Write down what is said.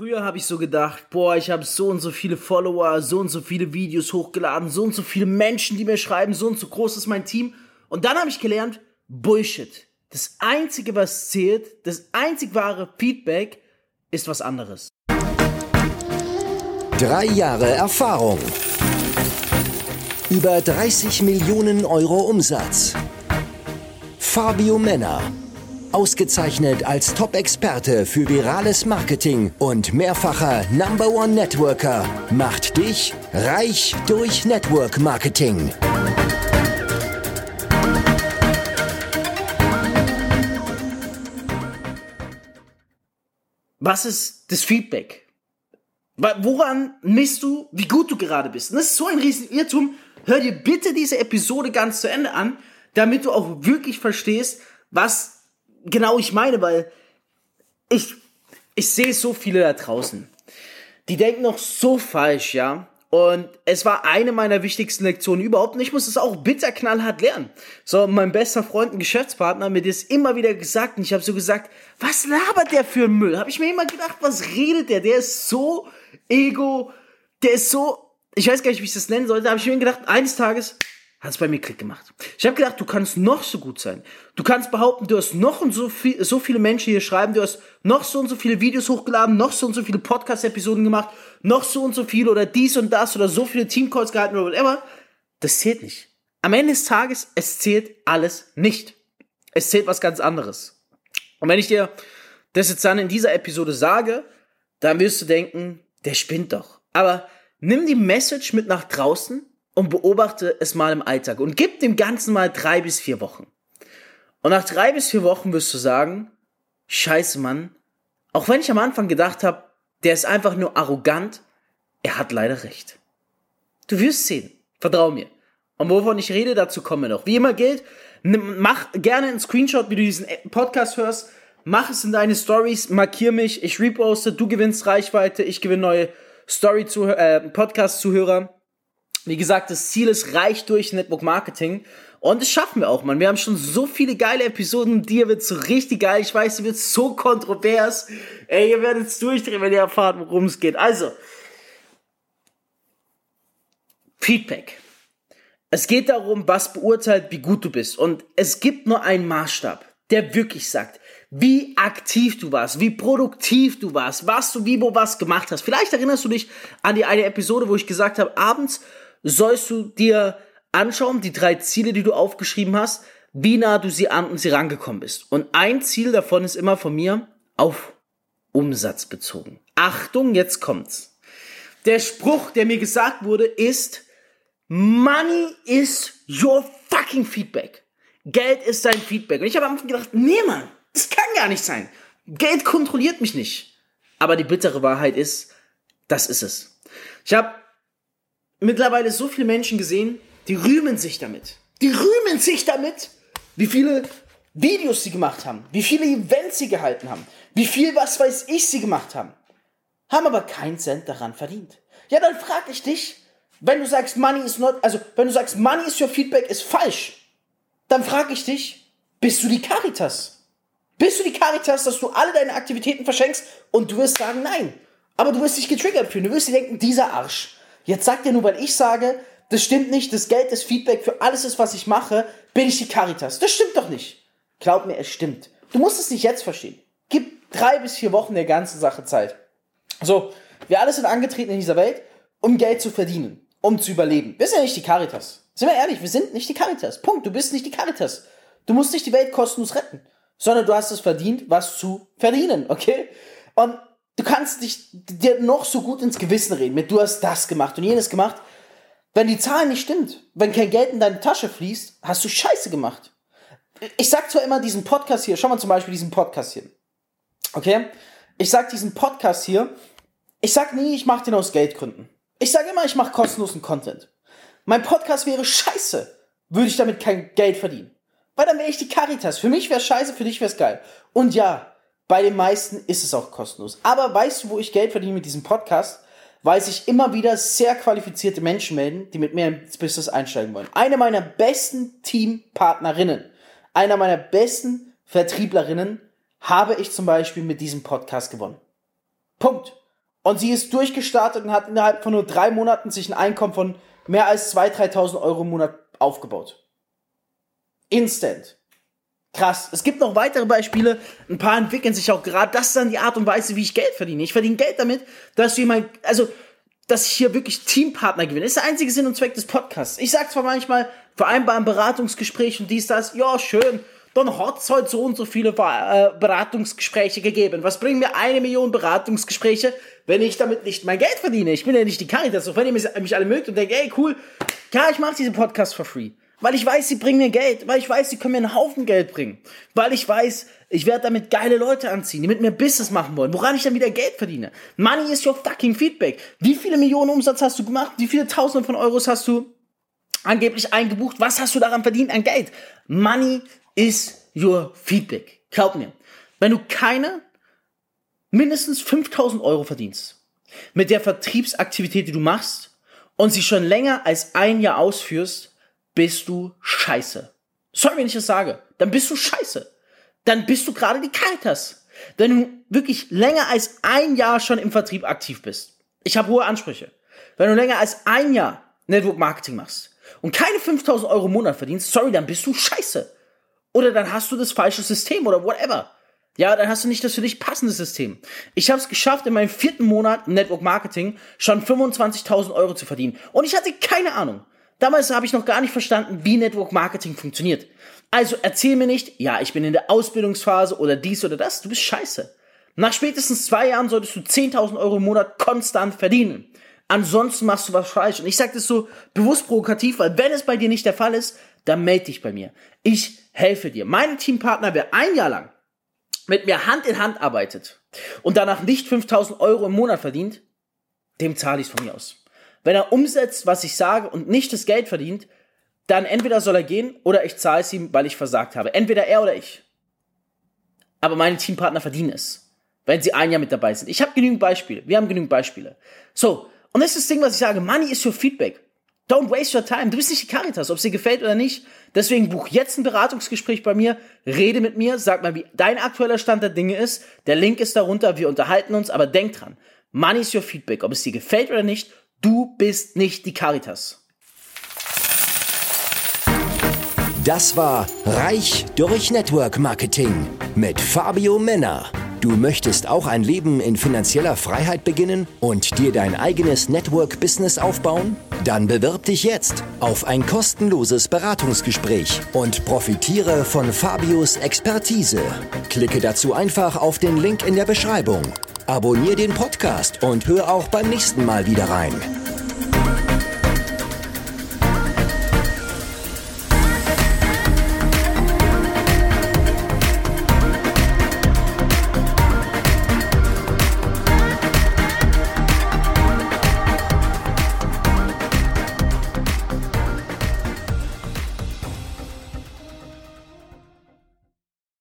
Früher habe ich so gedacht, boah, ich habe so und so viele Follower, so und so viele Videos hochgeladen, so und so viele Menschen, die mir schreiben, so und so groß ist mein Team. Und dann habe ich gelernt, Bullshit. Das Einzige, was zählt, das einzig wahre Feedback ist was anderes. Drei Jahre Erfahrung. Über 30 Millionen Euro Umsatz. Fabio Männer. Ausgezeichnet als Top-Experte für virales Marketing und mehrfacher Number One Networker macht dich reich durch Network Marketing. Was ist das Feedback? Woran misst du, wie gut du gerade bist? Und das ist so ein riesen Irrtum. Hör dir bitte diese Episode ganz zu Ende an, damit du auch wirklich verstehst, was genau ich meine, weil ich, ich sehe so viele da draußen. Die denken noch so falsch, ja. Und es war eine meiner wichtigsten Lektionen überhaupt. Und ich muss es auch bitter knallhart lernen. So, mein bester Freund, ein Geschäftspartner, mir das immer wieder gesagt. Und ich habe so gesagt, was labert der für Müll? Habe ich mir immer gedacht, was redet der? Der ist so ego, der ist so, ich weiß gar nicht, wie ich das nennen sollte. habe ich mir gedacht, eines Tages hat es bei mir Klick gemacht. Ich habe gedacht, du kannst noch so gut sein. Du kannst behaupten, du hast noch und so, viel, so viele Menschen hier schreiben, du hast noch so und so viele Videos hochgeladen, noch so und so viele Podcast-Episoden gemacht, noch so und so viele oder dies und das oder so viele Teamcalls gehalten oder whatever. Das zählt nicht. Am Ende des Tages, es zählt alles nicht. Es zählt was ganz anderes. Und wenn ich dir das jetzt dann in dieser Episode sage, dann wirst du denken, der spinnt doch. Aber nimm die Message mit nach draußen und beobachte es mal im Alltag und gib dem Ganzen mal drei bis vier Wochen. Und nach drei bis vier Wochen wirst du sagen, scheiße Mann, auch wenn ich am Anfang gedacht habe, der ist einfach nur arrogant, er hat leider recht. Du wirst sehen, vertrau mir. Und wovon ich rede, dazu kommen wir noch. Wie immer gilt, mach gerne einen Screenshot, wie du diesen Podcast hörst, mach es in deine Stories, markier mich, ich reposte, du gewinnst Reichweite, ich gewinne neue Story-Zuhörer, äh. Wie gesagt, das Ziel ist reich durch Network Marketing. Und das schaffen wir auch, man. Wir haben schon so viele geile Episoden. Dir wird so richtig geil. Ich weiß, dir wird so kontrovers. Ey, ihr werdet es durchdrehen, wenn ihr erfahrt, worum es geht. Also, Feedback. Es geht darum, was beurteilt, wie gut du bist. Und es gibt nur einen Maßstab, der wirklich sagt, wie aktiv du warst, wie produktiv du warst, was du wie wo was gemacht hast. Vielleicht erinnerst du dich an die eine Episode, wo ich gesagt habe, abends sollst du dir anschauen, die drei Ziele, die du aufgeschrieben hast, wie nah du sie an und sie rangekommen bist. Und ein Ziel davon ist immer von mir auf Umsatz bezogen. Achtung, jetzt kommt's. Der Spruch, der mir gesagt wurde, ist, Money is your fucking feedback. Geld ist dein Feedback. Und ich habe am Anfang gedacht, nee, Mann, das kann gar nicht sein. Geld kontrolliert mich nicht. Aber die bittere Wahrheit ist, das ist es. Ich habe mittlerweile so viele Menschen gesehen, die rühmen sich damit. Die rühmen sich damit, wie viele Videos sie gemacht haben, wie viele Events sie gehalten haben, wie viel, was weiß ich, sie gemacht haben. Haben aber keinen Cent daran verdient. Ja, dann frage ich dich, wenn du sagst, Money is not, also wenn du sagst, Money is your feedback ist falsch, dann frage ich dich, bist du die Caritas? Bist du die Caritas, dass du alle deine Aktivitäten verschenkst und du wirst sagen, nein. Aber du wirst dich getriggert fühlen. Du wirst dir denken, dieser Arsch, Jetzt sagt er nur, weil ich sage, das stimmt nicht, das Geld ist Feedback für alles ist, was ich mache, bin ich die Caritas. Das stimmt doch nicht. Glaub mir, es stimmt. Du musst es nicht jetzt verstehen. Gib drei bis vier Wochen der ganzen Sache Zeit. So, wir alle sind angetreten in dieser Welt, um Geld zu verdienen, um zu überleben. Wir sind ja nicht die Caritas. Sind wir ehrlich, wir sind nicht die Caritas. Punkt. Du bist nicht die Caritas. Du musst nicht die Welt kostenlos retten, sondern du hast es verdient, was zu verdienen, okay? Und Du kannst dich dir noch so gut ins Gewissen reden mit, du hast das gemacht und jenes gemacht. Wenn die Zahl nicht stimmt, wenn kein Geld in deine Tasche fließt, hast du Scheiße gemacht. Ich sag zwar immer diesen Podcast hier, schau mal zum Beispiel diesen Podcast hier. Okay? Ich sag diesen Podcast hier, ich sag nie, ich mach den aus Geldgründen. Ich sag immer, ich mach kostenlosen Content. Mein Podcast wäre scheiße, würde ich damit kein Geld verdienen. Weil dann wäre ich die Caritas. Für mich wäre scheiße, für dich wäre es geil. Und ja, bei den meisten ist es auch kostenlos. Aber weißt du, wo ich Geld verdiene mit diesem Podcast? Weil sich immer wieder sehr qualifizierte Menschen melden, die mit mir ins Business einsteigen wollen. Eine meiner besten Teampartnerinnen, einer meiner besten Vertrieblerinnen habe ich zum Beispiel mit diesem Podcast gewonnen. Punkt. Und sie ist durchgestartet und hat innerhalb von nur drei Monaten sich ein Einkommen von mehr als 2.000, 3.000 Euro im Monat aufgebaut. Instant. Krass. Es gibt noch weitere Beispiele. Ein paar entwickeln sich auch gerade. Das ist dann die Art und Weise, wie ich Geld verdiene. Ich verdiene Geld damit, dass jemand, also, dass ich hier wirklich Teampartner gewinne. Das ist der einzige Sinn und Zweck des Podcasts. Ich sag zwar manchmal, vereinbar ein Beratungsgespräch und dies, das, ja, schön. Dann hat's halt so und so viele äh, Beratungsgespräche gegeben. Was bringen mir eine Million Beratungsgespräche, wenn ich damit nicht mein Geld verdiene? Ich bin ja nicht die Caritas. Auch wenn ihr mich alle mögt und denkt, ey, cool, klar, ich mache diesen Podcast for free. Weil ich weiß, sie bringen mir Geld. Weil ich weiß, sie können mir einen Haufen Geld bringen. Weil ich weiß, ich werde damit geile Leute anziehen, die mit mir Business machen wollen, woran ich dann wieder Geld verdiene. Money is your fucking feedback. Wie viele Millionen Umsatz hast du gemacht? Wie viele Tausende von Euros hast du angeblich eingebucht? Was hast du daran verdient an Geld? Money is your feedback. Glaub mir. Wenn du keine mindestens 5000 Euro verdienst mit der Vertriebsaktivität, die du machst und sie schon länger als ein Jahr ausführst, bist du scheiße. Sorry, wenn ich das sage. Dann bist du scheiße. Dann bist du gerade die Caritas. Wenn du wirklich länger als ein Jahr schon im Vertrieb aktiv bist. Ich habe hohe Ansprüche. Wenn du länger als ein Jahr Network Marketing machst und keine 5000 Euro im Monat verdienst, sorry, dann bist du scheiße. Oder dann hast du das falsche System oder whatever. Ja, dann hast du nicht das für dich passende System. Ich habe es geschafft, in meinem vierten Monat Network Marketing schon 25.000 Euro zu verdienen. Und ich hatte keine Ahnung. Damals habe ich noch gar nicht verstanden, wie Network Marketing funktioniert. Also erzähl mir nicht, ja, ich bin in der Ausbildungsphase oder dies oder das. Du bist scheiße. Nach spätestens zwei Jahren solltest du 10.000 Euro im Monat konstant verdienen. Ansonsten machst du was falsch. Und ich sage das so bewusst provokativ, weil wenn es bei dir nicht der Fall ist, dann melde dich bei mir. Ich helfe dir. Mein Teampartner, wer ein Jahr lang mit mir Hand in Hand arbeitet und danach nicht 5000 Euro im Monat verdient, dem zahle ich es von mir aus. Wenn er umsetzt, was ich sage und nicht das Geld verdient, dann entweder soll er gehen oder ich zahle es ihm, weil ich versagt habe. Entweder er oder ich. Aber meine Teampartner verdienen es, wenn sie ein Jahr mit dabei sind. Ich habe genügend Beispiele. Wir haben genügend Beispiele. So, und das ist das Ding, was ich sage. Money is your feedback. Don't waste your time. Du bist nicht die Caritas, ob es dir gefällt oder nicht. Deswegen buch jetzt ein Beratungsgespräch bei mir, rede mit mir, sag mal, wie dein aktueller Stand der Dinge ist. Der Link ist darunter, wir unterhalten uns, aber denk dran. Money is your feedback. Ob es dir gefällt oder nicht, Du bist nicht die Caritas. Das war Reich durch Network Marketing mit Fabio Männer. Du möchtest auch ein Leben in finanzieller Freiheit beginnen und dir dein eigenes Network-Business aufbauen? Dann bewirb dich jetzt auf ein kostenloses Beratungsgespräch und profitiere von Fabios Expertise. Klicke dazu einfach auf den Link in der Beschreibung. Abonnier den Podcast und hör auch beim nächsten Mal wieder rein.